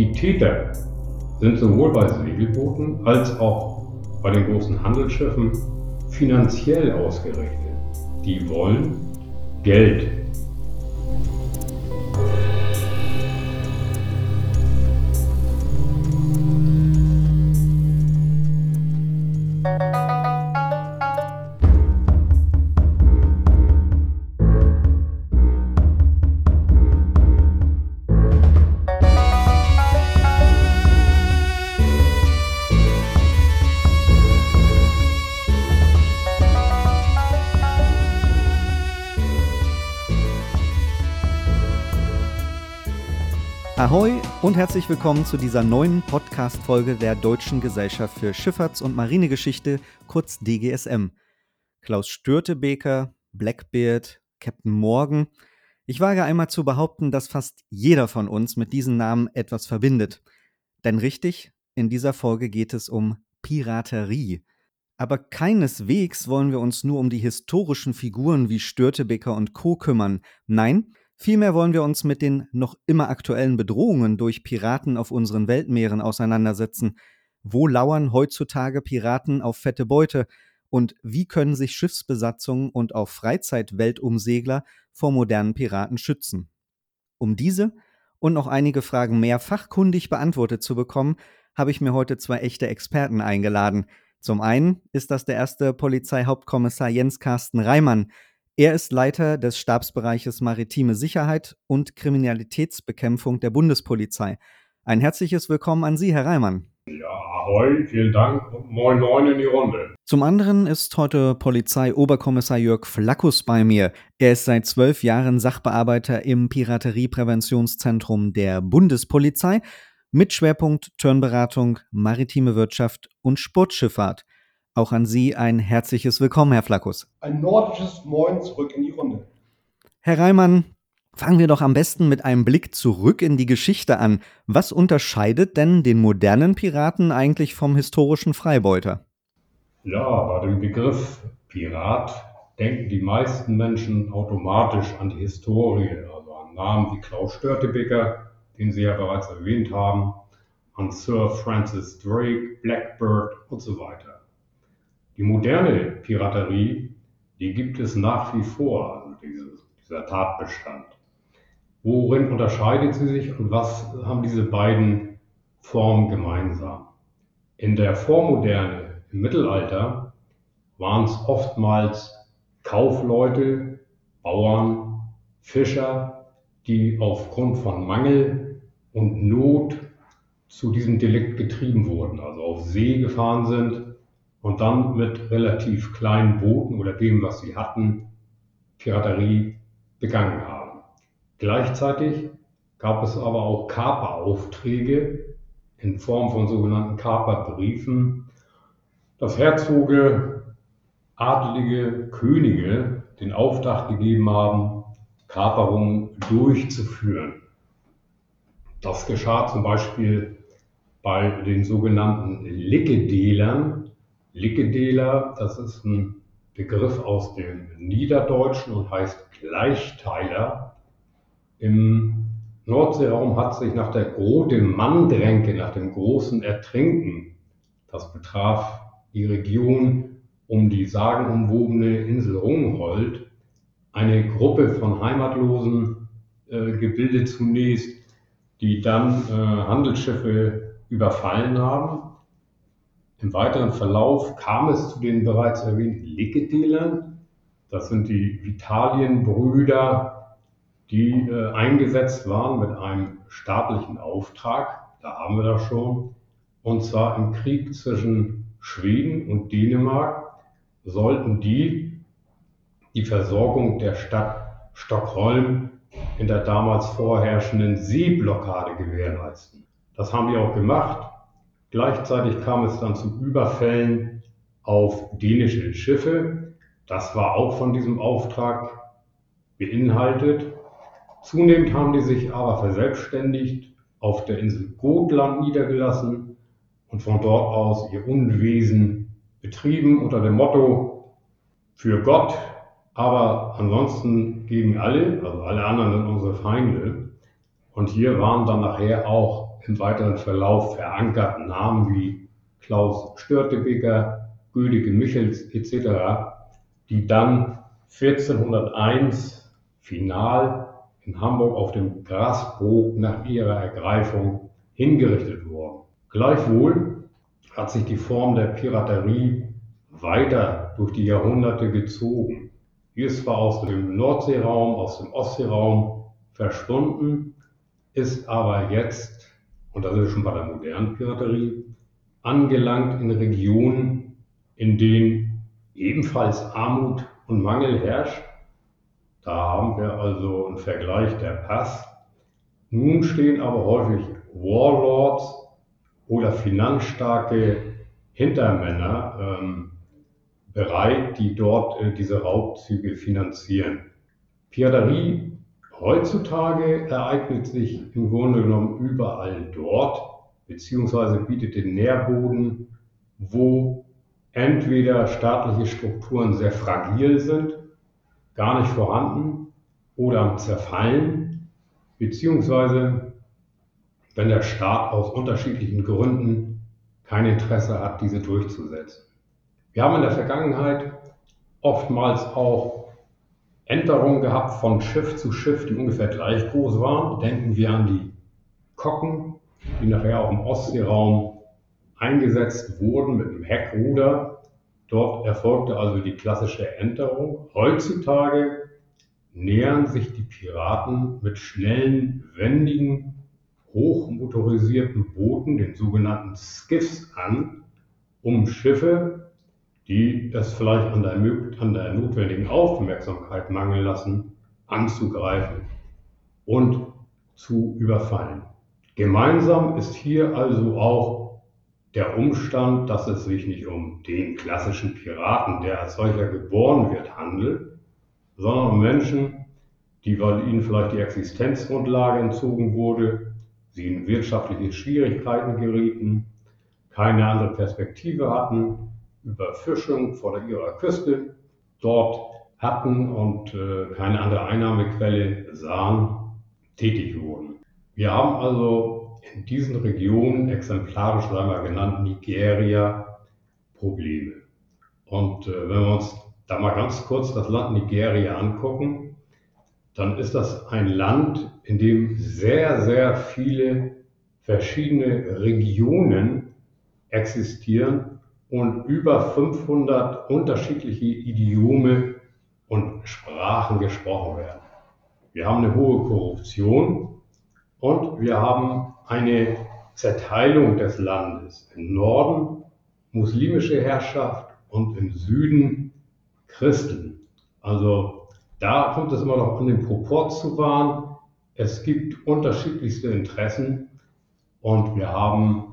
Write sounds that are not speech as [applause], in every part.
Die Täter sind sowohl bei Segelbooten als auch bei den großen Handelsschiffen finanziell ausgerichtet. Die wollen Geld. Und herzlich willkommen zu dieser neuen Podcast-Folge der Deutschen Gesellschaft für Schifffahrts- und Marinegeschichte, kurz DGSM. Klaus Störtebeker, Blackbeard, Captain Morgan. Ich wage einmal zu behaupten, dass fast jeder von uns mit diesen Namen etwas verbindet. Denn richtig, in dieser Folge geht es um Piraterie. Aber keineswegs wollen wir uns nur um die historischen Figuren wie Störtebeker und Co. kümmern. Nein, Vielmehr wollen wir uns mit den noch immer aktuellen Bedrohungen durch Piraten auf unseren Weltmeeren auseinandersetzen. Wo lauern heutzutage Piraten auf fette Beute? Und wie können sich Schiffsbesatzungen und auch Freizeitweltumsegler vor modernen Piraten schützen? Um diese und noch einige Fragen mehr fachkundig beantwortet zu bekommen, habe ich mir heute zwei echte Experten eingeladen. Zum einen ist das der erste Polizeihauptkommissar Jens Carsten Reimann, er ist Leiter des Stabsbereiches Maritime Sicherheit und Kriminalitätsbekämpfung der Bundespolizei. Ein herzliches Willkommen an Sie, Herr Reimann. Ja, ahoi, vielen Dank und moin moin in die Runde. Zum anderen ist heute Polizei-Oberkommissar Jörg Flackus bei mir. Er ist seit zwölf Jahren Sachbearbeiter im Pirateriepräventionszentrum der Bundespolizei mit Schwerpunkt Turnberatung, maritime Wirtschaft und Sportschifffahrt. Auch an Sie ein herzliches Willkommen, Herr Flackus. Ein nordisches Moin zurück in die Runde. Herr Reimann, fangen wir doch am besten mit einem Blick zurück in die Geschichte an. Was unterscheidet denn den modernen Piraten eigentlich vom historischen Freibeuter? Ja, bei dem Begriff Pirat denken die meisten Menschen automatisch an die Historie, also an Namen wie Klaus Störtebeker, den Sie ja bereits erwähnt haben, an Sir Francis Drake, Blackbird und so weiter. Die moderne Piraterie, die gibt es nach wie vor, also dieses, dieser Tatbestand. Worin unterscheidet sie sich und was haben diese beiden Formen gemeinsam? In der Vormoderne, im Mittelalter, waren es oftmals Kaufleute, Bauern, Fischer, die aufgrund von Mangel und Not zu diesem Delikt getrieben wurden, also auf See gefahren sind und dann mit relativ kleinen Booten oder dem, was sie hatten, Piraterie begangen haben. Gleichzeitig gab es aber auch Kaperaufträge in Form von sogenannten Kaperbriefen, dass Herzoge, adelige Könige den Auftrag gegeben haben, Kaperungen durchzuführen. Das geschah zum Beispiel bei den sogenannten Lickedelern, Lickedeler, das ist ein Begriff aus dem Niederdeutschen und heißt Gleichteiler. Im Nordseeraum hat sich nach der Grote Manndränke, nach dem großen Ertrinken, das betraf die Region um die sagenumwobene Insel Rungholt, eine Gruppe von Heimatlosen äh, gebildet zunächst, die dann äh, Handelsschiffe überfallen haben im weiteren Verlauf kam es zu den bereits erwähnten Lickedelern. Das sind die Vitalienbrüder, die äh, eingesetzt waren mit einem staatlichen Auftrag. Da haben wir das schon. Und zwar im Krieg zwischen Schweden und Dänemark sollten die die Versorgung der Stadt Stockholm in der damals vorherrschenden Seeblockade gewährleisten. Das haben die auch gemacht. Gleichzeitig kam es dann zu Überfällen auf dänische Schiffe. Das war auch von diesem Auftrag beinhaltet. Zunehmend haben die sich aber verselbstständigt, auf der Insel Gotland niedergelassen und von dort aus ihr Unwesen betrieben unter dem Motto für Gott, aber ansonsten gegen alle, also alle anderen sind unsere Feinde. Und hier waren dann nachher auch im weiteren Verlauf verankert. Namen wie Klaus Störtebeker, Rüdige Michels etc., die dann 1401 final in Hamburg auf dem Grasbrook nach ihrer Ergreifung hingerichtet wurden. Gleichwohl hat sich die Form der Piraterie weiter durch die Jahrhunderte gezogen. Die ist zwar aus dem Nordseeraum, aus dem Ostseeraum verschwunden, ist aber jetzt, und das ist schon bei der modernen Piraterie, angelangt in Regionen, in denen ebenfalls Armut und Mangel herrscht. Da haben wir also einen Vergleich der Pass. Nun stehen aber häufig Warlords oder finanzstarke Hintermänner ähm, bereit, die dort äh, diese Raubzüge finanzieren. Piraterie heutzutage ereignet sich im Grunde genommen überall dort, beziehungsweise bietet den Nährboden, wo entweder staatliche Strukturen sehr fragil sind, gar nicht vorhanden oder am Zerfallen, beziehungsweise wenn der Staat aus unterschiedlichen Gründen kein Interesse hat, diese durchzusetzen. Wir haben in der Vergangenheit oftmals auch Änderungen gehabt von Schiff zu Schiff, die ungefähr gleich groß waren. Denken wir an die Kocken, die nachher auch im Ostseeraum eingesetzt wurden mit einem Heckruder. Dort erfolgte also die klassische Änderung. Heutzutage nähern sich die Piraten mit schnellen, wendigen, hochmotorisierten Booten, den sogenannten Skiffs, an, um Schiffe die das vielleicht an der, an der notwendigen Aufmerksamkeit mangeln lassen, anzugreifen und zu überfallen. Gemeinsam ist hier also auch der Umstand, dass es sich nicht um den klassischen Piraten, der als solcher geboren wird, handelt, sondern um Menschen, die, weil ihnen vielleicht die Existenzgrundlage entzogen wurde, sie in wirtschaftliche Schwierigkeiten gerieten, keine andere Perspektive hatten Überfischung vor ihrer Küste dort hatten und äh, keine andere Einnahmequelle sahen, tätig wurden. Wir haben also in diesen Regionen, exemplarisch einmal genannt Nigeria, Probleme. Und äh, wenn wir uns da mal ganz kurz das Land Nigeria angucken, dann ist das ein Land, in dem sehr, sehr viele verschiedene Regionen existieren und über 500 unterschiedliche Idiome und Sprachen gesprochen werden. Wir haben eine hohe Korruption und wir haben eine Zerteilung des Landes. Im Norden muslimische Herrschaft und im Süden Christen. Also da kommt es immer noch an den Proport zu wahren. Es gibt unterschiedlichste Interessen und wir haben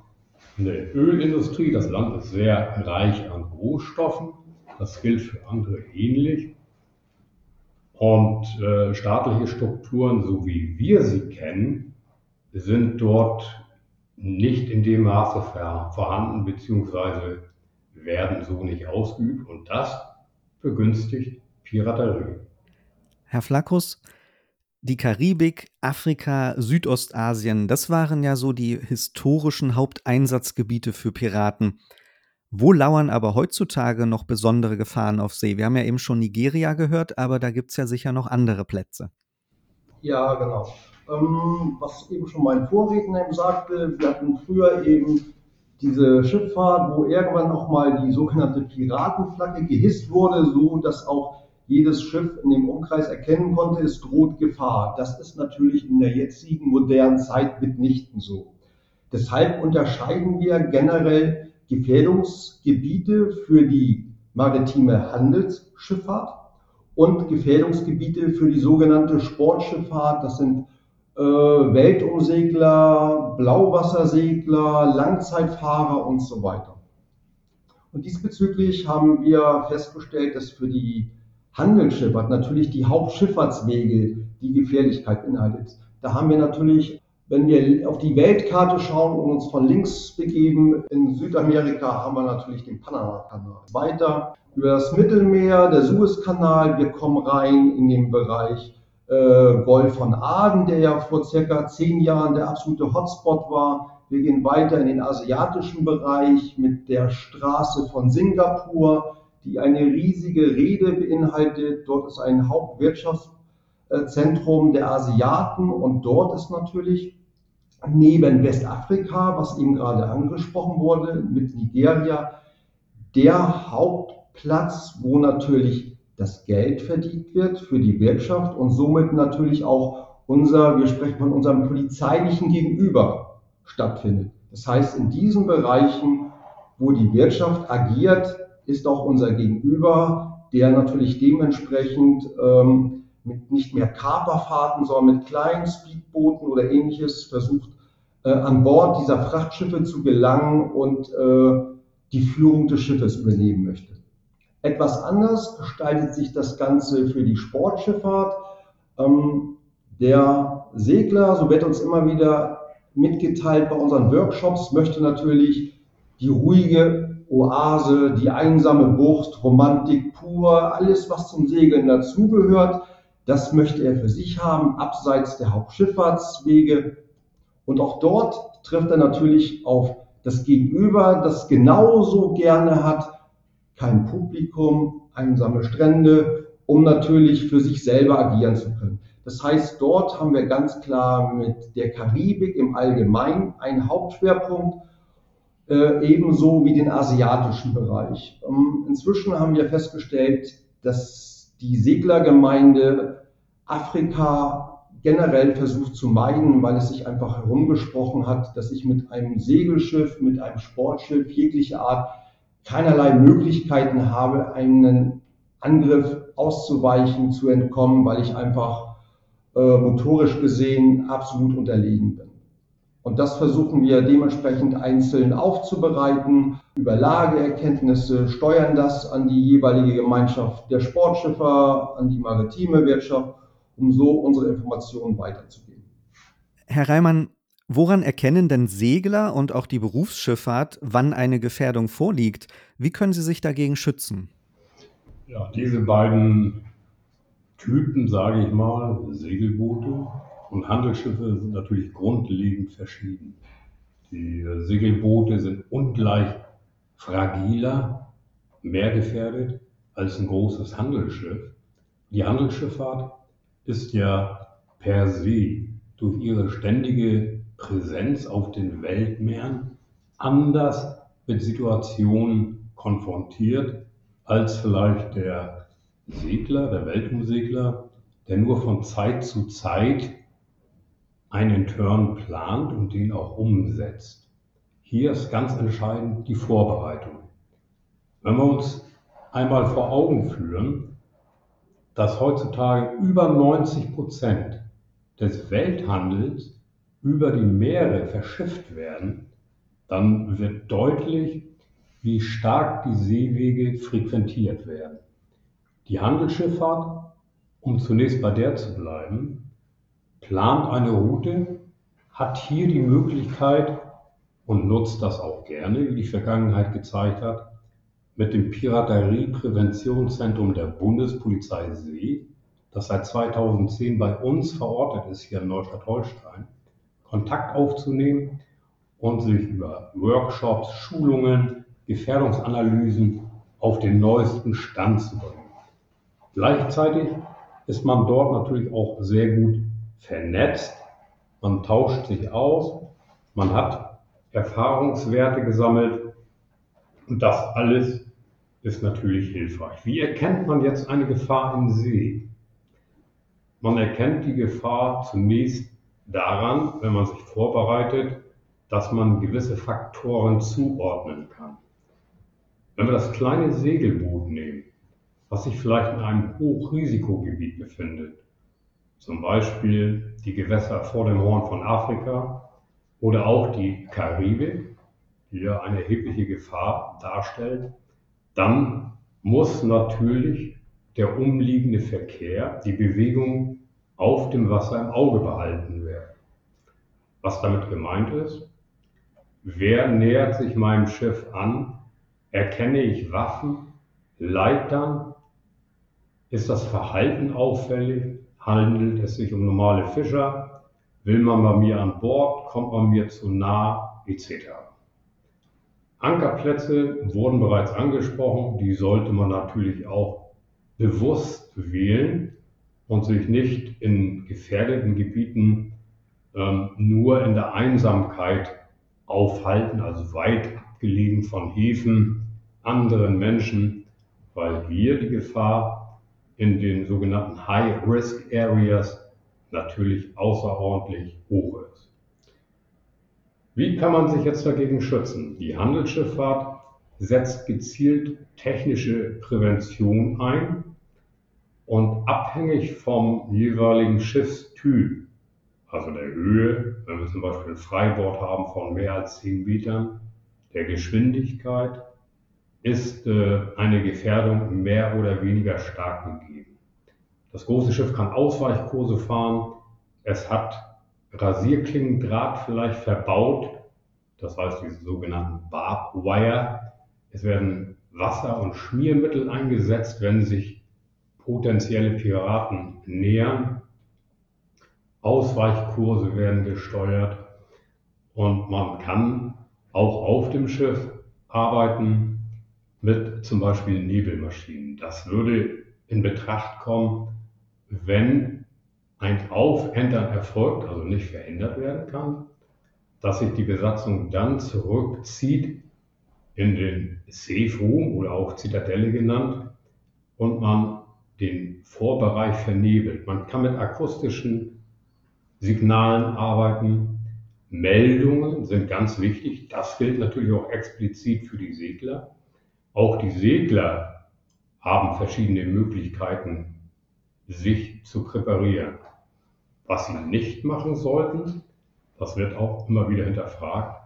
eine Ölindustrie. Das Land ist sehr reich an Rohstoffen. Das gilt für andere ähnlich. Und äh, staatliche Strukturen, so wie wir sie kennen, sind dort nicht in dem Maße vorhanden, beziehungsweise werden so nicht ausgeübt. Und das begünstigt Piraterie. Herr Flakus, die Karibik, Afrika, Südostasien, das waren ja so die historischen Haupteinsatzgebiete für Piraten. Wo lauern aber heutzutage noch besondere Gefahren auf See? Wir haben ja eben schon Nigeria gehört, aber da gibt es ja sicher noch andere Plätze. Ja, genau. Ähm, was eben schon mein Vorredner eben sagte, wir hatten früher eben diese Schifffahrt, wo irgendwann auch mal die sogenannte Piratenflagge gehisst wurde, so dass auch jedes Schiff in dem Umkreis erkennen konnte, es droht Gefahr. Das ist natürlich in der jetzigen modernen Zeit mitnichten so. Deshalb unterscheiden wir generell Gefährdungsgebiete für die maritime Handelsschifffahrt und Gefährdungsgebiete für die sogenannte Sportschifffahrt. Das sind äh, Weltumsegler, Blauwassersegler, Langzeitfahrer und so weiter. Und diesbezüglich haben wir festgestellt, dass für die Handelsschifffahrt natürlich die Hauptschifffahrtswege die Gefährlichkeit beinhaltet. Da haben wir natürlich, wenn wir auf die Weltkarte schauen und uns von links begeben, in Südamerika haben wir natürlich den Panama-Kanal. Weiter über das Mittelmeer, der Suezkanal, wir kommen rein in den Bereich äh, Golf von Aden, der ja vor circa zehn Jahren der absolute Hotspot war. Wir gehen weiter in den asiatischen Bereich mit der Straße von Singapur, die eine riesige Rede beinhaltet. Dort ist ein Hauptwirtschaftszentrum der Asiaten und dort ist natürlich neben Westafrika, was eben gerade angesprochen wurde, mit Nigeria, der Hauptplatz, wo natürlich das Geld verdient wird für die Wirtschaft und somit natürlich auch unser, wir sprechen von unserem polizeilichen Gegenüber stattfindet. Das heißt, in diesen Bereichen, wo die Wirtschaft agiert, ist auch unser Gegenüber, der natürlich dementsprechend ähm, mit nicht mehr Kaperfahrten, sondern mit kleinen Speedbooten oder ähnliches versucht, äh, an Bord dieser Frachtschiffe zu gelangen und äh, die Führung des Schiffes übernehmen möchte. Etwas anders gestaltet sich das Ganze für die Sportschifffahrt. Ähm, der Segler, so wird uns immer wieder mitgeteilt bei unseren Workshops, möchte natürlich die ruhige Oase, die einsame Bucht, Romantik pur, alles, was zum Segeln dazugehört, das möchte er für sich haben, abseits der Hauptschifffahrtswege. Und auch dort trifft er natürlich auf das Gegenüber, das genauso gerne hat, kein Publikum, einsame Strände, um natürlich für sich selber agieren zu können. Das heißt, dort haben wir ganz klar mit der Karibik im Allgemeinen einen Hauptschwerpunkt, äh, ebenso wie den asiatischen Bereich. Ähm, inzwischen haben wir festgestellt, dass die Seglergemeinde Afrika generell versucht zu meiden, weil es sich einfach herumgesprochen hat, dass ich mit einem Segelschiff, mit einem Sportschiff jeglicher Art keinerlei Möglichkeiten habe, einen Angriff auszuweichen, zu entkommen, weil ich einfach äh, motorisch gesehen absolut unterlegen bin. Und das versuchen wir dementsprechend einzeln aufzubereiten, über Lageerkenntnisse, steuern das an die jeweilige Gemeinschaft der Sportschiffer, an die maritime Wirtschaft, um so unsere Informationen weiterzugeben. Herr Reimann, Woran erkennen denn Segler und auch die Berufsschifffahrt, wann eine Gefährdung vorliegt? Wie können sie sich dagegen schützen? Ja, diese beiden Typen, sage ich mal, Segelboote und Handelsschiffe sind natürlich grundlegend verschieden. Die Segelboote sind ungleich fragiler, mehr gefährdet als ein großes Handelsschiff. Die Handelsschifffahrt ist ja per se durch ihre ständige Präsenz auf den Weltmeeren anders mit Situationen konfrontiert als vielleicht der Segler, der Weltumsegler, der nur von Zeit zu Zeit einen Turn plant und den auch umsetzt. Hier ist ganz entscheidend die Vorbereitung. Wenn wir uns einmal vor Augen führen, dass heutzutage über 90 Prozent des Welthandels über die Meere verschifft werden, dann wird deutlich, wie stark die Seewege frequentiert werden. Die Handelsschifffahrt, um zunächst bei der zu bleiben, plant eine Route, hat hier die Möglichkeit und nutzt das auch gerne, wie die Vergangenheit gezeigt hat, mit dem Pirateriepräventionszentrum der Bundespolizei See, das seit 2010 bei uns verortet ist hier in Neustadt-Holstein, Kontakt aufzunehmen und sich über Workshops, Schulungen, Gefährdungsanalysen auf den neuesten Stand zu bringen. Gleichzeitig ist man dort natürlich auch sehr gut vernetzt. Man tauscht sich aus, man hat Erfahrungswerte gesammelt und das alles ist natürlich hilfreich. Wie erkennt man jetzt eine Gefahr im See? Man erkennt die Gefahr zunächst daran, wenn man sich vorbereitet, dass man gewisse Faktoren zuordnen kann. Wenn wir das kleine Segelboot nehmen, was sich vielleicht in einem Hochrisikogebiet befindet, zum Beispiel die Gewässer vor dem Horn von Afrika oder auch die Karibik, die ja eine erhebliche Gefahr darstellt, dann muss natürlich der umliegende Verkehr, die Bewegung auf dem Wasser im Auge behalten werden. Was damit gemeint ist? Wer nähert sich meinem Schiff an? Erkenne ich Waffen, Leitern? Ist das Verhalten auffällig? Handelt es sich um normale Fischer? Will man bei mir an Bord? Kommt man mir zu nah? etc. Ankerplätze wurden bereits angesprochen, die sollte man natürlich auch bewusst wählen und sich nicht in gefährdeten Gebieten ähm, nur in der Einsamkeit aufhalten, also weit abgelegen von Häfen, anderen Menschen, weil hier die Gefahr in den sogenannten High-Risk Areas natürlich außerordentlich hoch ist. Wie kann man sich jetzt dagegen schützen? Die Handelsschifffahrt setzt gezielt technische Prävention ein und abhängig vom jeweiligen Schiffstyp, also der Höhe, wenn wir zum Beispiel ein Freibord haben von mehr als 10 Metern, der Geschwindigkeit, ist äh, eine Gefährdung mehr oder weniger stark gegeben. Das große Schiff kann Ausweichkurse fahren, es hat Rasierklingendraht vielleicht verbaut, das heißt diese sogenannten Barbwire. Es werden Wasser- und Schmiermittel eingesetzt, wenn sich potenzielle Piraten nähern. Ausweichkurse werden gesteuert und man kann auch auf dem Schiff arbeiten mit zum Beispiel Nebelmaschinen. Das würde in Betracht kommen, wenn ein Aufentern erfolgt, also nicht verändert werden kann, dass sich die Besatzung dann zurückzieht in den Room oder auch Zitadelle genannt und man den Vorbereich vernebelt. Man kann mit akustischen Signalen arbeiten. Meldungen sind ganz wichtig. Das gilt natürlich auch explizit für die Segler. Auch die Segler haben verschiedene Möglichkeiten, sich zu präparieren. Was sie nicht machen sollten, das wird auch immer wieder hinterfragt,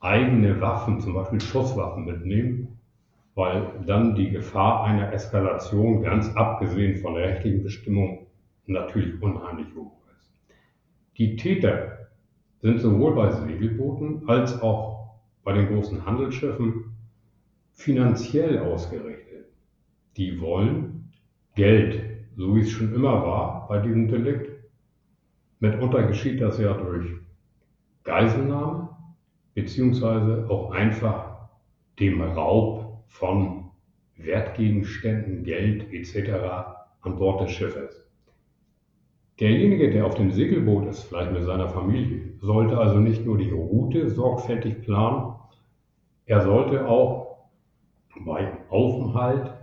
eigene Waffen, zum Beispiel Schusswaffen mitnehmen, weil dann die Gefahr einer Eskalation, ganz abgesehen von der rechtlichen Bestimmung, natürlich unheimlich hoch ist. Die Täter sind sowohl bei Segelbooten als auch bei den großen Handelsschiffen finanziell ausgerichtet. Die wollen Geld, so wie es schon immer war bei diesem Delikt. Mitunter geschieht das ja durch Geiselnahme, beziehungsweise auch einfach dem Raub von Wertgegenständen, Geld etc. an Bord des Schiffes. Derjenige, der auf dem Segelboot ist, vielleicht mit seiner Familie, sollte also nicht nur die Route sorgfältig planen, er sollte auch bei Aufenthalt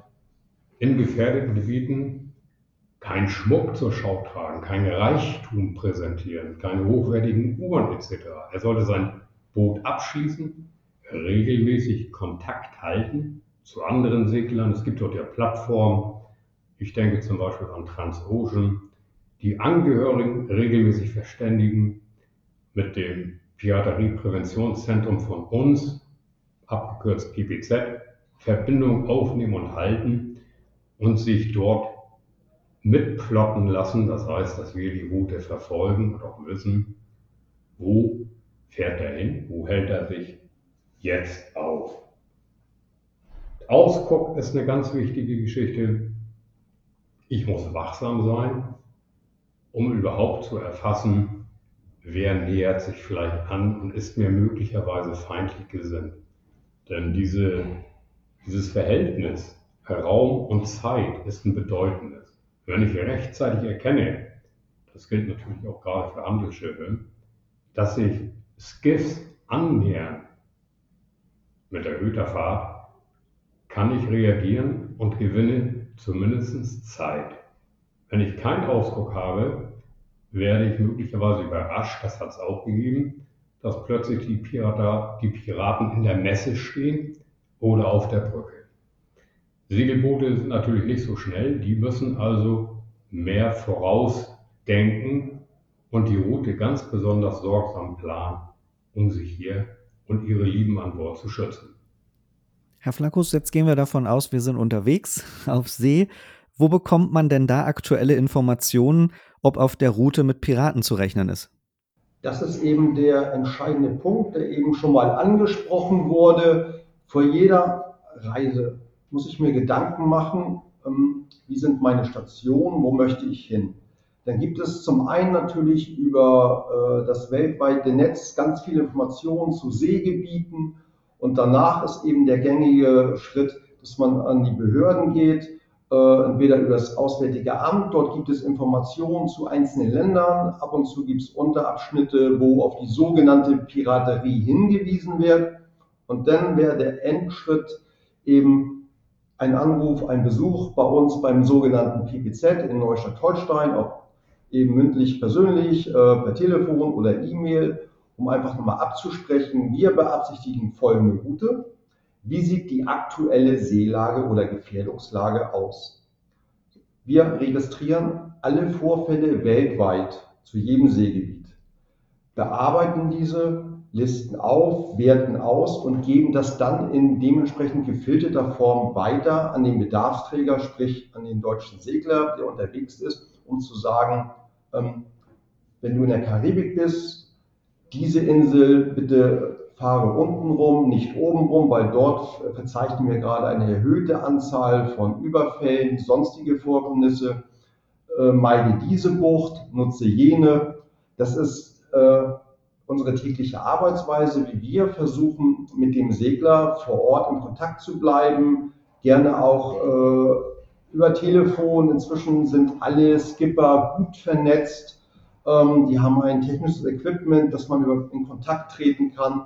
in gefährdeten Gebieten keinen Schmuck zur Schau tragen, kein Reichtum präsentieren, keine hochwertigen Uhren etc. Er sollte sein Boot abschließen, regelmäßig Kontakt halten zu anderen Seglern. Es gibt dort ja Plattformen. Ich denke zum Beispiel an Transocean. Die Angehörigen regelmäßig verständigen mit dem Pirateriepräventionszentrum von uns, abgekürzt PPZ, Verbindung aufnehmen und halten und sich dort mitplotten lassen. Das heißt, dass wir die Route verfolgen und auch wissen, wo fährt er hin, wo hält er sich jetzt auf. Ausguck ist eine ganz wichtige Geschichte. Ich muss wachsam sein, um überhaupt zu erfassen, wer nähert sich vielleicht an und ist mir möglicherweise feindlich gesinnt. Denn diese, dieses Verhältnis Raum und Zeit ist ein bedeutendes. Wenn ich rechtzeitig erkenne, das gilt natürlich auch gerade für Handelsschiffe, dass sich Skiffs annähern mit erhöhter Fahrt, kann ich reagieren und gewinne zumindest Zeit. Wenn ich keinen Ausguck habe, werde ich möglicherweise überrascht, das hat es auch gegeben, dass plötzlich die, Pirata, die Piraten in der Messe stehen oder auf der Brücke. Segelboote sind natürlich nicht so schnell, die müssen also mehr vorausdenken und die Route ganz besonders sorgsam planen, um sich hier und ihre Lieben an Bord zu schützen. Herr Flakus, jetzt gehen wir davon aus, wir sind unterwegs [laughs] auf See. Wo bekommt man denn da aktuelle Informationen, ob auf der Route mit Piraten zu rechnen ist? Das ist eben der entscheidende Punkt, der eben schon mal angesprochen wurde. Vor jeder Reise muss ich mir Gedanken machen, ähm, wie sind meine Stationen, wo möchte ich hin. dann gibt es zum einen natürlich über äh, das weltweite Netz ganz viele Informationen zu Seegebieten und danach ist eben der gängige Schritt, dass man an die Behörden geht, äh, entweder über das Auswärtige Amt, dort gibt es Informationen zu einzelnen Ländern, ab und zu gibt es Unterabschnitte, wo auf die sogenannte Piraterie hingewiesen wird und dann wäre der Endschritt eben ein Anruf, ein Besuch bei uns beim sogenannten PPZ in Neustadt-Holstein, ob eben mündlich persönlich, äh, per Telefon oder E-Mail, um einfach nochmal abzusprechen, wir beabsichtigen folgende Route. Wie sieht die aktuelle Seelage oder Gefährdungslage aus? Wir registrieren alle Vorfälle weltweit zu jedem Seegebiet, bearbeiten diese, listen auf, werten aus und geben das dann in dementsprechend gefilterter Form weiter an den Bedarfsträger, sprich an den deutschen Segler, der unterwegs ist, um zu sagen, ähm, wenn du in der Karibik bist, diese Insel bitte fahre unten rum, nicht oben rum, weil dort verzeichnen wir gerade eine erhöhte Anzahl von Überfällen, sonstige Vorkommnisse. Äh, meide diese Bucht, nutze jene. Das ist unsere tägliche Arbeitsweise, wie wir versuchen, mit dem Segler vor Ort in Kontakt zu bleiben, gerne auch äh, über Telefon. Inzwischen sind alle Skipper gut vernetzt. Ähm, die haben ein technisches Equipment, dass man in Kontakt treten kann,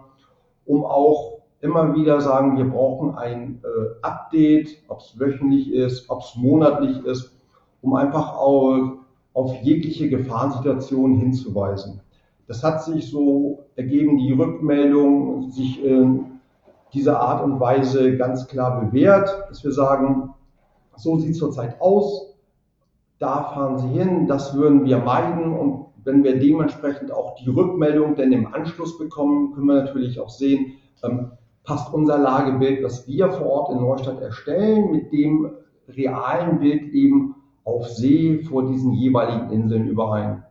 um auch immer wieder sagen, wir brauchen ein äh, Update, ob es wöchentlich ist, ob es monatlich ist, um einfach auch auf jegliche Gefahrensituation hinzuweisen. Das hat sich so ergeben, die Rückmeldung sich in dieser Art und Weise ganz klar bewährt, dass wir sagen, so sieht es zurzeit aus, da fahren Sie hin, das würden wir meiden und wenn wir dementsprechend auch die Rückmeldung denn im Anschluss bekommen, können wir natürlich auch sehen, ähm, passt unser Lagebild, das wir vor Ort in Neustadt erstellen, mit dem realen Bild eben auf See vor diesen jeweiligen Inseln überein.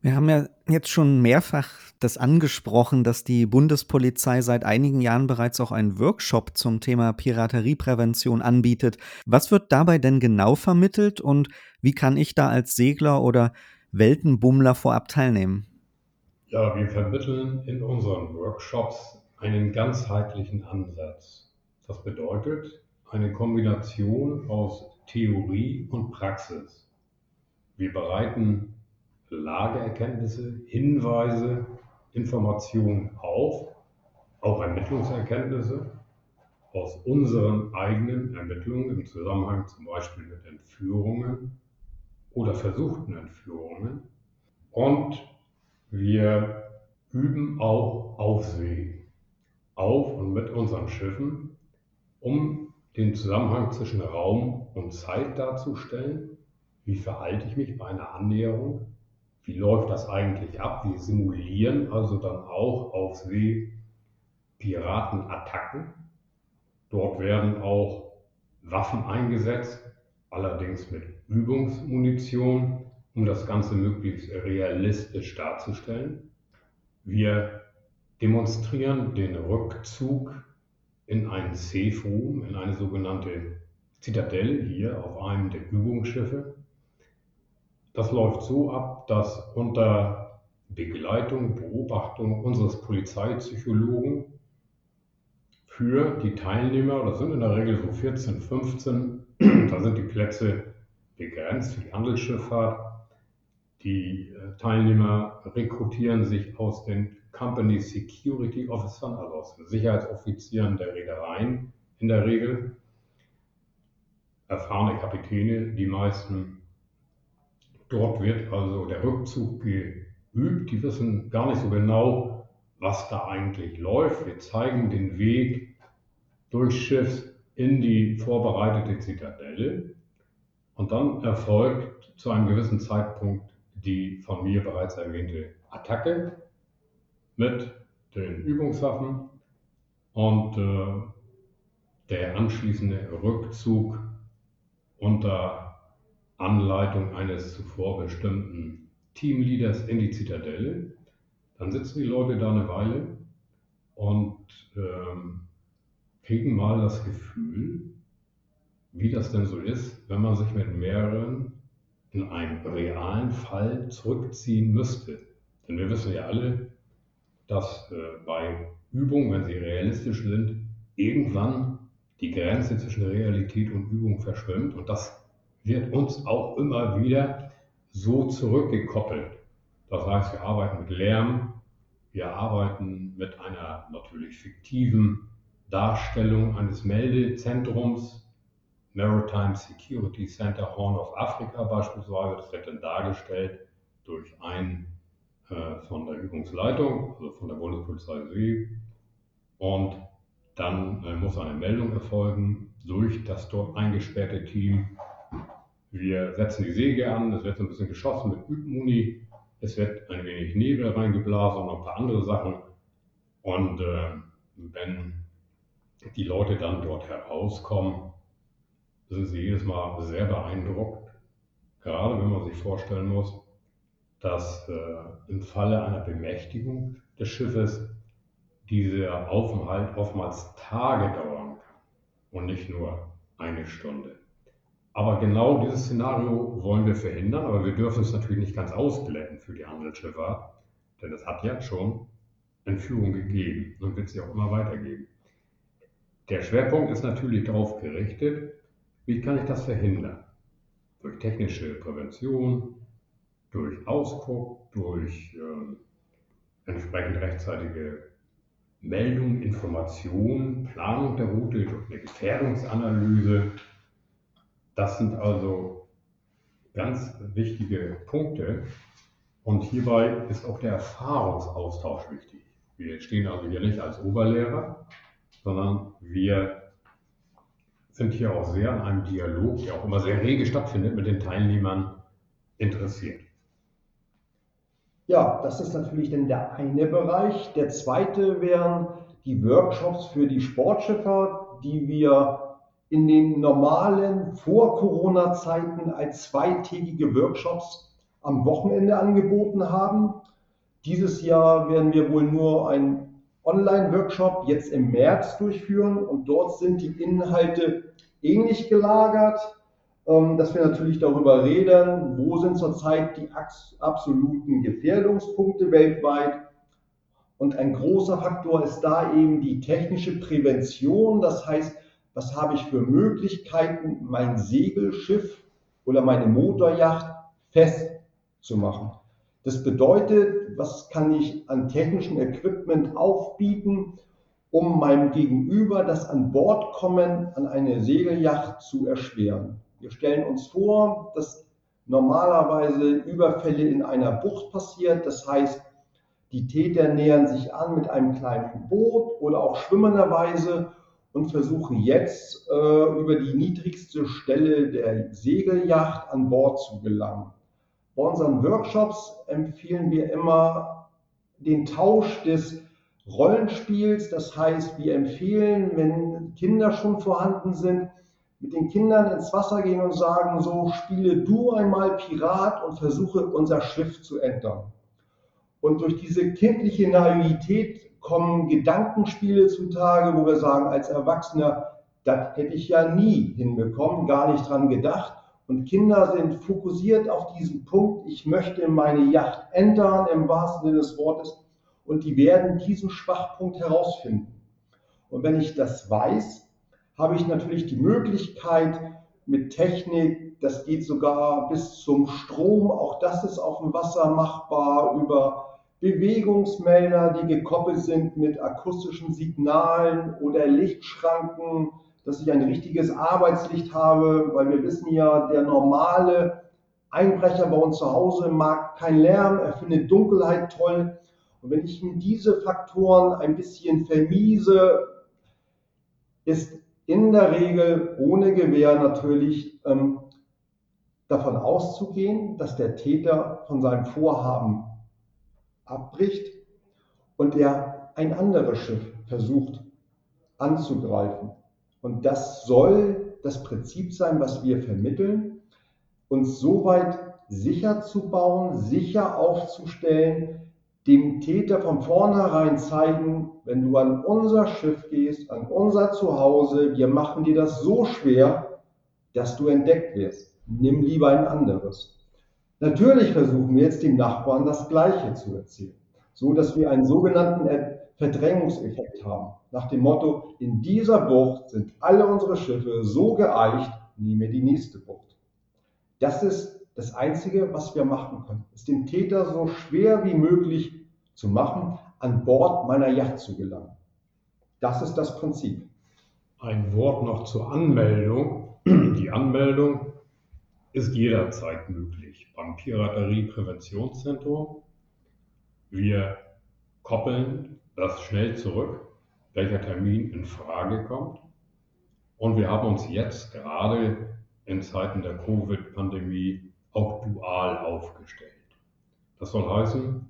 Wir haben ja jetzt schon mehrfach das angesprochen, dass die Bundespolizei seit einigen Jahren bereits auch einen Workshop zum Thema Piraterieprävention anbietet. Was wird dabei denn genau vermittelt und wie kann ich da als Segler oder Weltenbummler vorab teilnehmen? Ja, wir vermitteln in unseren Workshops einen ganzheitlichen Ansatz. Das bedeutet eine Kombination aus Theorie und Praxis. Wir bereiten Lageerkenntnisse, Hinweise, Informationen auf, auch Ermittlungserkenntnisse aus unseren eigenen Ermittlungen im Zusammenhang zum Beispiel mit Entführungen oder versuchten Entführungen. Und wir üben auch auf See, auf und mit unseren Schiffen, um den Zusammenhang zwischen Raum und Zeit darzustellen. Wie verhalte ich mich bei einer Annäherung? Wie läuft das eigentlich ab? Wir simulieren also dann auch auf See Piratenattacken. Dort werden auch Waffen eingesetzt, allerdings mit Übungsmunition, um das Ganze möglichst realistisch darzustellen. Wir demonstrieren den Rückzug in einen Safe Room, in eine sogenannte Zitadelle hier auf einem der Übungsschiffe. Das läuft so ab, dass unter Begleitung, Beobachtung unseres Polizeipsychologen für die Teilnehmer, das sind in der Regel so 14, 15, [clears throat] da sind die Plätze begrenzt die Handelsschifffahrt. Die äh, Teilnehmer rekrutieren sich aus den Company Security Officern, also aus den Sicherheitsoffizieren der Reedereien in der Regel. Erfahrene Kapitäne, die meisten Dort wird also der Rückzug geübt. Die wissen gar nicht so genau, was da eigentlich läuft. Wir zeigen den Weg durchs Schiff in die vorbereitete Zitadelle. Und dann erfolgt zu einem gewissen Zeitpunkt die von mir bereits erwähnte Attacke mit den Übungswaffen und äh, der anschließende Rückzug unter Anleitung eines zuvor bestimmten Teamleaders in die Zitadelle. Dann sitzen die Leute da eine Weile und ähm, kriegen mal das Gefühl, wie das denn so ist, wenn man sich mit mehreren in einen realen Fall zurückziehen müsste. Denn wir wissen ja alle, dass äh, bei Übungen, wenn sie realistisch sind, irgendwann die Grenze zwischen Realität und Übung verschwimmt. Und das wird uns auch immer wieder so zurückgekoppelt. Das heißt, wir arbeiten mit Lärm, wir arbeiten mit einer natürlich fiktiven Darstellung eines Meldezentrums, Maritime Security Center Horn of Africa beispielsweise. Das wird dann dargestellt durch einen äh, von der Übungsleitung, also von der Bundespolizei See. Und dann äh, muss eine Meldung erfolgen durch das dort eingesperrte Team. Wir setzen die Säge an, es wird so ein bisschen geschossen mit Übmuni, es wird ein wenig Nebel reingeblasen und noch ein paar andere Sachen. Und äh, wenn die Leute dann dort herauskommen, sind sie jedes Mal sehr beeindruckt. Gerade wenn man sich vorstellen muss, dass äh, im Falle einer Bemächtigung des Schiffes dieser Aufenthalt oftmals Tage dauern kann und nicht nur eine Stunde. Aber genau dieses Szenario wollen wir verhindern, aber wir dürfen es natürlich nicht ganz ausblenden für die Handelsschifffahrt, denn es hat ja schon Entführung gegeben und wird sie auch immer weitergeben. Der Schwerpunkt ist natürlich darauf gerichtet, wie kann ich das verhindern? Durch technische Prävention, durch Ausguck, durch äh, entsprechend rechtzeitige Meldung, Information, Planung der Route, durch eine Gefährdungsanalyse. Das sind also ganz wichtige Punkte. Und hierbei ist auch der Erfahrungsaustausch wichtig. Wir stehen also hier nicht als Oberlehrer, sondern wir sind hier auch sehr an einem Dialog, der auch immer sehr rege stattfindet, mit den Teilnehmern interessiert. Ja, das ist natürlich dann der eine Bereich. Der zweite wären die Workshops für die Sportschiffer, die wir in den normalen Vor-Corona-Zeiten als zweitägige Workshops am Wochenende angeboten haben. Dieses Jahr werden wir wohl nur einen Online-Workshop jetzt im März durchführen und dort sind die Inhalte ähnlich gelagert ähm, dass wir natürlich darüber reden, wo sind zurzeit die absoluten Gefährdungspunkte weltweit. Und ein großer Faktor ist da eben die technische Prävention. Das heißt, was habe ich für Möglichkeiten, mein Segelschiff oder meine Motorjacht festzumachen. Das bedeutet, was kann ich an technischem Equipment aufbieten, um meinem Gegenüber das an Bord kommen an eine Segelyacht zu erschweren. Wir stellen uns vor, dass normalerweise Überfälle in einer Bucht passiert. Das heißt, die Täter nähern sich an mit einem kleinen Boot oder auch schwimmenderweise und versuchen jetzt äh, über die niedrigste Stelle der Segelyacht an Bord zu gelangen. Bei unseren Workshops empfehlen wir immer den Tausch des Rollenspiels. Das heißt, wir empfehlen, wenn Kinder schon vorhanden sind, mit den Kindern ins Wasser gehen und sagen, so spiele du einmal Pirat und versuche unser Schiff zu entern. Und durch diese kindliche Naivität kommen Gedankenspiele zutage, wo wir sagen, als Erwachsener, das hätte ich ja nie hinbekommen, gar nicht dran gedacht. Und Kinder sind fokussiert auf diesen Punkt, ich möchte meine Yacht entern im wahrsten Sinne des Wortes. Und die werden diesen Schwachpunkt herausfinden. Und wenn ich das weiß, habe ich natürlich die Möglichkeit mit Technik, das geht sogar bis zum Strom, auch das ist auf dem Wasser machbar, über Bewegungsmelder, die gekoppelt sind mit akustischen Signalen oder Lichtschranken, dass ich ein richtiges Arbeitslicht habe, weil wir wissen ja, der normale Einbrecher bei uns zu Hause mag kein Lärm, er findet Dunkelheit toll. Und wenn ich ihm diese Faktoren ein bisschen vermiese, ist in der Regel ohne Gewehr natürlich ähm, davon auszugehen, dass der Täter von seinem Vorhaben abbricht und er ein anderes Schiff versucht anzugreifen. Und das soll das Prinzip sein, was wir vermitteln, uns so weit sicher zu bauen, sicher aufzustellen, dem Täter von vornherein zeigen, wenn du an unser Schiff gehst, an unser Zuhause, wir machen dir das so schwer, dass du entdeckt wirst. Nimm lieber ein anderes. Natürlich versuchen wir jetzt dem Nachbarn das Gleiche zu erzählen, so dass wir einen sogenannten Verdrängungseffekt haben. Nach dem Motto, in dieser Bucht sind alle unsere Schiffe so geeicht, nehme die nächste Bucht. Das ist das Einzige, was wir machen können, ist den Täter so schwer wie möglich zu machen, an Bord meiner Yacht zu gelangen. Das ist das Prinzip. Ein Wort noch zur Anmeldung. Die Anmeldung ist jederzeit möglich beim Pirateriepräventionszentrum. Wir koppeln das schnell zurück, welcher Termin in Frage kommt. Und wir haben uns jetzt gerade in Zeiten der Covid-Pandemie auch dual aufgestellt. Das soll heißen,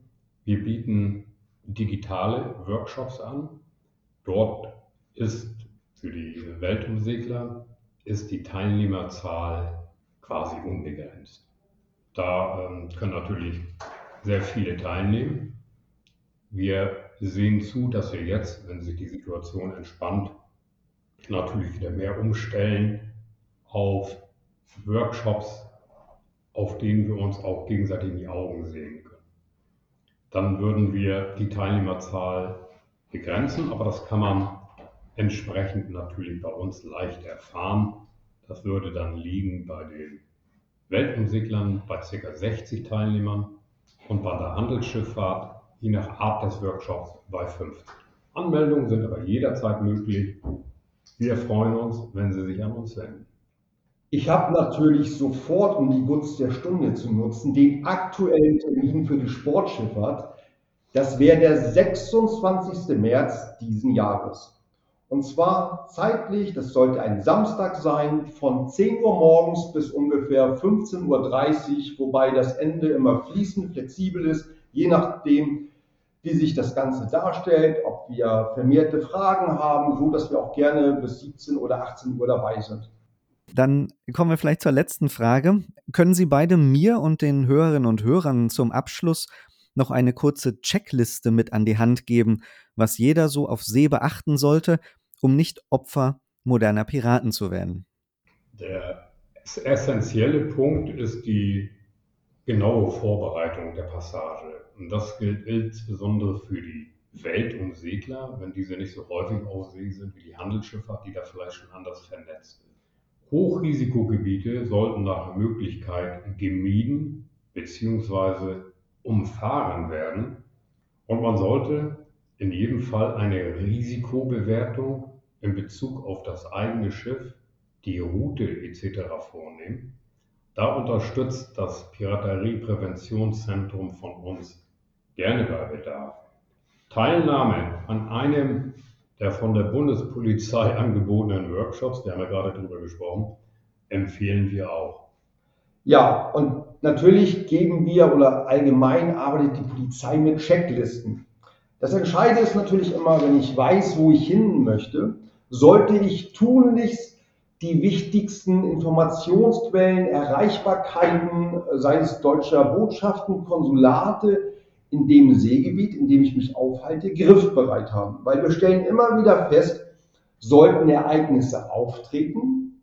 wir bieten digitale Workshops an. Dort ist für die Weltumsegler ist die Teilnehmerzahl quasi unbegrenzt. Da ähm, können natürlich sehr viele teilnehmen. Wir sehen zu, dass wir jetzt, wenn sich die Situation entspannt, natürlich wieder mehr umstellen auf Workshops, auf denen wir uns auch gegenseitig in die Augen sehen können. Dann würden wir die Teilnehmerzahl begrenzen, aber das kann man entsprechend natürlich bei uns leicht erfahren. Das würde dann liegen bei den Weltumseglern bei ca. 60 Teilnehmern und bei der Handelsschifffahrt je nach Art des Workshops bei 50. Anmeldungen sind aber jederzeit möglich. Wir freuen uns, wenn Sie sich an uns wenden. Ich habe natürlich sofort, um die Gunst der Stunde zu nutzen, den aktuellen Termin für die Sportschifffahrt. Das wäre der 26. März diesen Jahres. Und zwar zeitlich, das sollte ein Samstag sein, von 10 Uhr morgens bis ungefähr 15.30 Uhr, wobei das Ende immer fließend flexibel ist, je nachdem, wie sich das Ganze darstellt, ob wir vermehrte Fragen haben, so dass wir auch gerne bis 17 oder 18 Uhr dabei sind. Dann kommen wir vielleicht zur letzten Frage. Können Sie beide mir und den Hörerinnen und Hörern zum Abschluss noch eine kurze Checkliste mit an die Hand geben, was jeder so auf See beachten sollte, um nicht Opfer moderner Piraten zu werden? Der essentielle Punkt ist die genaue Vorbereitung der Passage. Und das gilt insbesondere für die Weltumsegler, wenn diese nicht so häufig auf See sind wie die Handelsschifffahrt, die da vielleicht schon anders vernetzt ist. Hochrisikogebiete sollten nach Möglichkeit gemieden bzw. umfahren werden und man sollte in jedem Fall eine Risikobewertung in Bezug auf das eigene Schiff, die Route etc. vornehmen. Da unterstützt das Pirateriepräventionszentrum von uns gerne bei Bedarf. Teilnahme an einem der von der Bundespolizei [laughs] angebotenen Workshops, wir haben ja gerade darüber gesprochen, empfehlen wir auch. Ja, und natürlich geben wir oder allgemein arbeitet die Polizei mit Checklisten. Das Entscheidende ist natürlich immer, wenn ich weiß, wo ich hin möchte, sollte ich tunlichst die wichtigsten Informationsquellen, Erreichbarkeiten, sei es deutscher Botschaften, Konsulate, in dem Seegebiet, in dem ich mich aufhalte, griffbereit haben. Weil wir stellen immer wieder fest, sollten Ereignisse auftreten,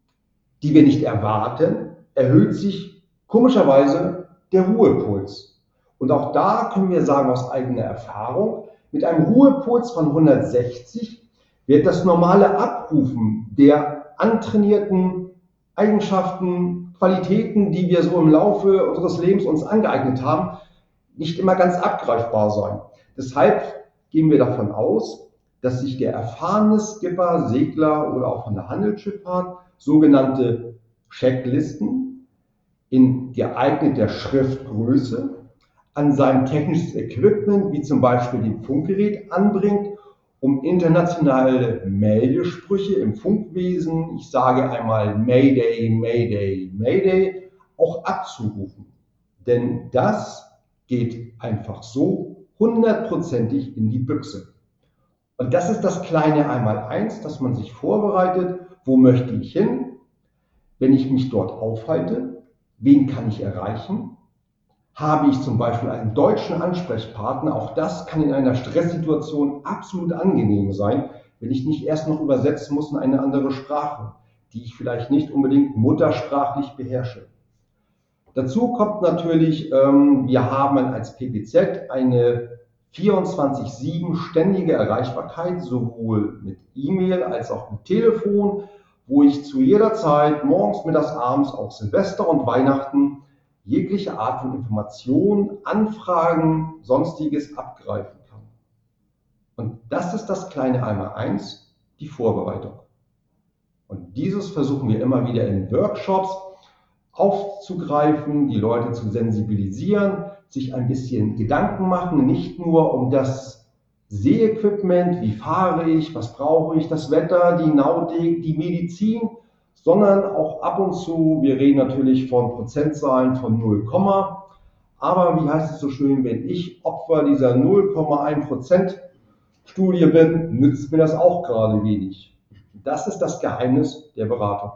die wir nicht erwarten, erhöht sich komischerweise der Ruhepuls. Und auch da können wir sagen aus eigener Erfahrung, mit einem Ruhepuls von 160 wird das normale Abrufen der antrainierten Eigenschaften, Qualitäten, die wir so im Laufe unseres Lebens uns angeeignet haben, nicht immer ganz abgreifbar sein. Deshalb gehen wir davon aus, dass sich der erfahrene Skipper, Segler oder auch von der Handelsschifffahrt sogenannte Checklisten in geeigneter Schriftgröße an sein technisches Equipment, wie zum Beispiel dem Funkgerät, anbringt, um internationale Meldesprüche im Funkwesen, ich sage einmal Mayday, Mayday, Mayday, auch abzurufen. Denn das geht einfach so hundertprozentig in die Büchse. Und das ist das kleine Einmaleins, dass man sich vorbereitet, wo möchte ich hin, wenn ich mich dort aufhalte, wen kann ich erreichen, habe ich zum Beispiel einen deutschen Ansprechpartner, auch das kann in einer Stresssituation absolut angenehm sein, wenn ich nicht erst noch übersetzen muss in eine andere Sprache, die ich vielleicht nicht unbedingt muttersprachlich beherrsche. Dazu kommt natürlich, ähm, wir haben als PPZ eine 24-7 ständige Erreichbarkeit, sowohl mit E-Mail als auch mit Telefon, wo ich zu jeder Zeit, morgens, mittags, abends, auch Silvester und Weihnachten, jegliche Art von Information, Anfragen, sonstiges abgreifen kann. Und das ist das kleine einmal eins, die Vorbereitung. Und dieses versuchen wir immer wieder in Workshops aufzugreifen, die Leute zu sensibilisieren, sich ein bisschen Gedanken machen, nicht nur um das Seeequipment, wie fahre ich, was brauche ich, das Wetter, die Nautik, die Medizin, sondern auch ab und zu, wir reden natürlich von Prozentzahlen von 0, aber wie heißt es so schön, wenn ich Opfer dieser 0,1 Prozent Studie bin, nützt mir das auch gerade wenig. Das ist das Geheimnis der Beratung.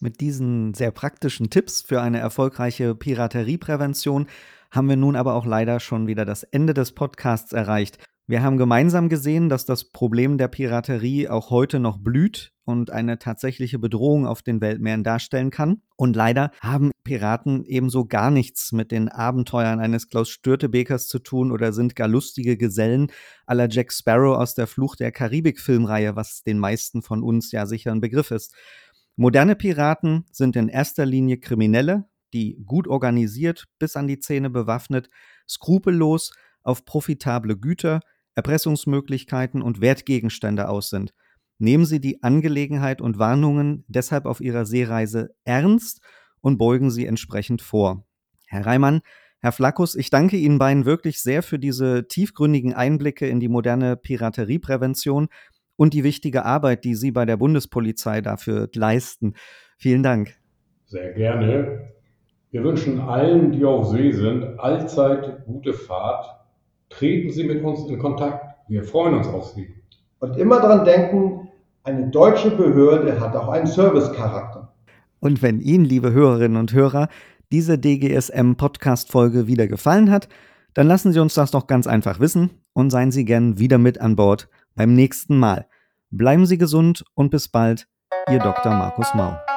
Mit diesen sehr praktischen Tipps für eine erfolgreiche Piraterieprävention haben wir nun aber auch leider schon wieder das Ende des Podcasts erreicht. Wir haben gemeinsam gesehen, dass das Problem der Piraterie auch heute noch blüht und eine tatsächliche Bedrohung auf den Weltmeeren darstellen kann. Und leider haben Piraten ebenso gar nichts mit den Abenteuern eines Klaus Störtebekers zu tun oder sind gar lustige Gesellen aller Jack Sparrow aus der Flucht der Karibik-Filmreihe, was den meisten von uns ja sicher ein Begriff ist. Moderne Piraten sind in erster Linie Kriminelle, die gut organisiert, bis an die Zähne bewaffnet, skrupellos auf profitable Güter, Erpressungsmöglichkeiten und Wertgegenstände aus sind. Nehmen Sie die Angelegenheit und Warnungen deshalb auf Ihrer Seereise ernst und beugen Sie entsprechend vor. Herr Reimann, Herr Flakus, ich danke Ihnen beiden wirklich sehr für diese tiefgründigen Einblicke in die moderne Piraterieprävention und die wichtige Arbeit, die Sie bei der Bundespolizei dafür leisten. Vielen Dank. Sehr gerne. Wir wünschen allen, die auf See sind, allzeit gute Fahrt Treten Sie mit uns in Kontakt. Wir freuen uns auf Sie. Und immer daran denken, eine deutsche Behörde hat auch einen Servicecharakter. Und wenn Ihnen, liebe Hörerinnen und Hörer, diese DGSM-Podcast-Folge wieder gefallen hat, dann lassen Sie uns das doch ganz einfach wissen und seien Sie gern wieder mit an Bord beim nächsten Mal. Bleiben Sie gesund und bis bald, Ihr Dr. Markus Mau.